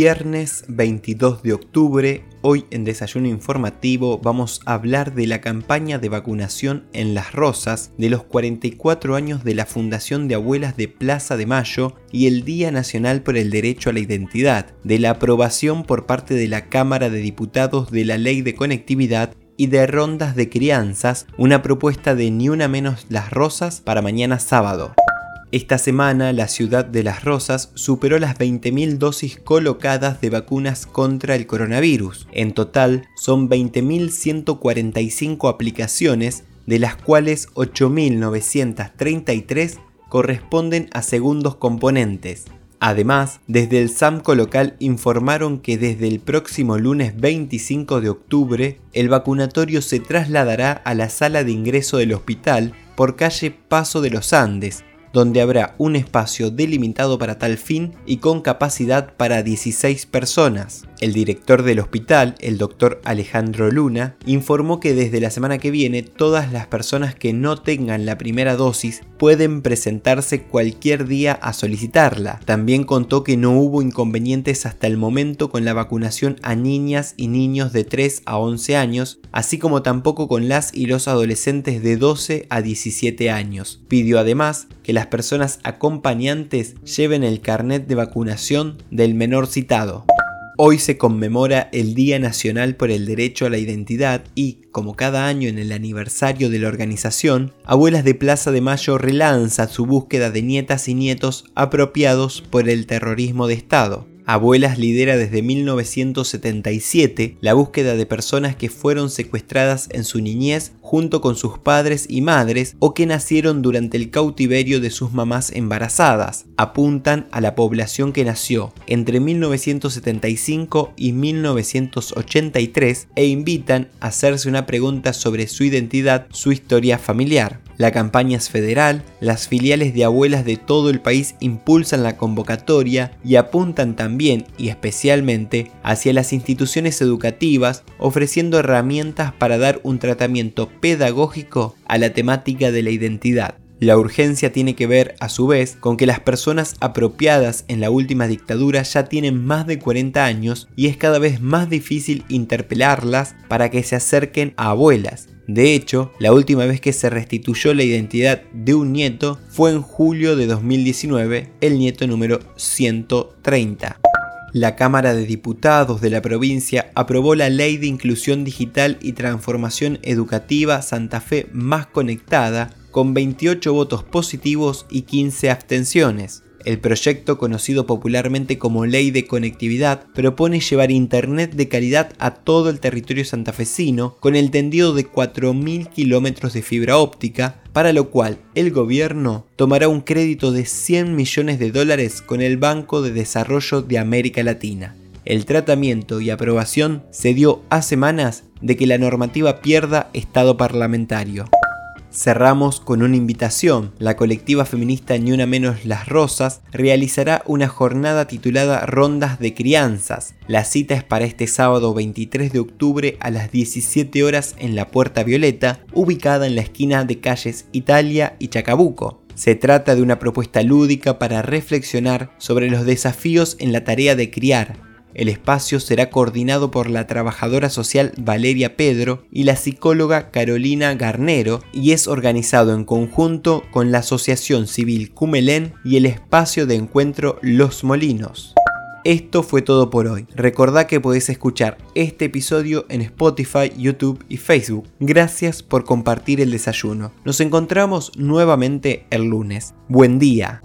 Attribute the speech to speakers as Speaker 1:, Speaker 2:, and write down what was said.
Speaker 1: Viernes 22 de octubre, hoy en Desayuno Informativo vamos a hablar de la campaña de vacunación en Las Rosas, de los 44 años de la Fundación de Abuelas de Plaza de Mayo y el Día Nacional por el Derecho a la Identidad, de la aprobación por parte de la Cámara de Diputados de la Ley de Conectividad y de rondas de crianzas, una propuesta de Ni Una Menos Las Rosas para mañana sábado. Esta semana la ciudad de Las Rosas superó las 20.000 dosis colocadas de vacunas contra el coronavirus. En total son 20.145 aplicaciones, de las cuales 8.933 corresponden a segundos componentes. Además, desde el SAMCO local informaron que desde el próximo lunes 25 de octubre, el vacunatorio se trasladará a la sala de ingreso del hospital por calle Paso de los Andes, donde habrá un espacio delimitado para tal fin y con capacidad para 16 personas. El director del hospital, el doctor Alejandro Luna, informó que desde la semana que viene todas las personas que no tengan la primera dosis pueden presentarse cualquier día a solicitarla. También contó que no hubo inconvenientes hasta el momento con la vacunación a niñas y niños de 3 a 11 años, así como tampoco con las y los adolescentes de 12 a 17 años. Pidió además que las personas acompañantes lleven el carnet de vacunación del menor citado. Hoy se conmemora el Día Nacional por el Derecho a la Identidad y, como cada año en el aniversario de la organización, Abuelas de Plaza de Mayo relanza su búsqueda de nietas y nietos apropiados por el terrorismo de Estado. Abuelas lidera desde 1977 la búsqueda de personas que fueron secuestradas en su niñez junto con sus padres y madres o que nacieron durante el cautiverio de sus mamás embarazadas. Apuntan a la población que nació entre 1975 y 1983 e invitan a hacerse una pregunta sobre su identidad, su historia familiar. La campaña es federal, las filiales de abuelas de todo el país impulsan la convocatoria y apuntan también y especialmente hacia las instituciones educativas ofreciendo herramientas para dar un tratamiento pedagógico a la temática de la identidad. La urgencia tiene que ver, a su vez, con que las personas apropiadas en la última dictadura ya tienen más de 40 años y es cada vez más difícil interpelarlas para que se acerquen a abuelas, de hecho, la última vez que se restituyó la identidad de un nieto fue en julio de 2019, el nieto número 130. La Cámara de Diputados de la provincia aprobó la Ley de Inclusión Digital y Transformación Educativa Santa Fe Más Conectada con 28 votos positivos y 15 abstenciones. El proyecto, conocido popularmente como Ley de Conectividad, propone llevar Internet de calidad a todo el territorio santafesino con el tendido de 4.000 kilómetros de fibra óptica, para lo cual el gobierno tomará un crédito de 100 millones de dólares con el Banco de Desarrollo de América Latina. El tratamiento y aprobación se dio a semanas de que la normativa pierda estado parlamentario. Cerramos con una invitación. La colectiva feminista Ni Una Menos Las Rosas realizará una jornada titulada Rondas de Crianzas. La cita es para este sábado 23 de octubre a las 17 horas en la Puerta Violeta, ubicada en la esquina de calles Italia y Chacabuco. Se trata de una propuesta lúdica para reflexionar sobre los desafíos en la tarea de criar, el espacio será coordinado por la trabajadora social Valeria Pedro y la psicóloga Carolina Garnero y es organizado en conjunto con la Asociación Civil Cumelén y el espacio de encuentro Los Molinos. Esto fue todo por hoy. Recordá que podés escuchar este episodio en Spotify, YouTube y Facebook. Gracias por compartir el desayuno. Nos encontramos nuevamente el lunes. Buen día.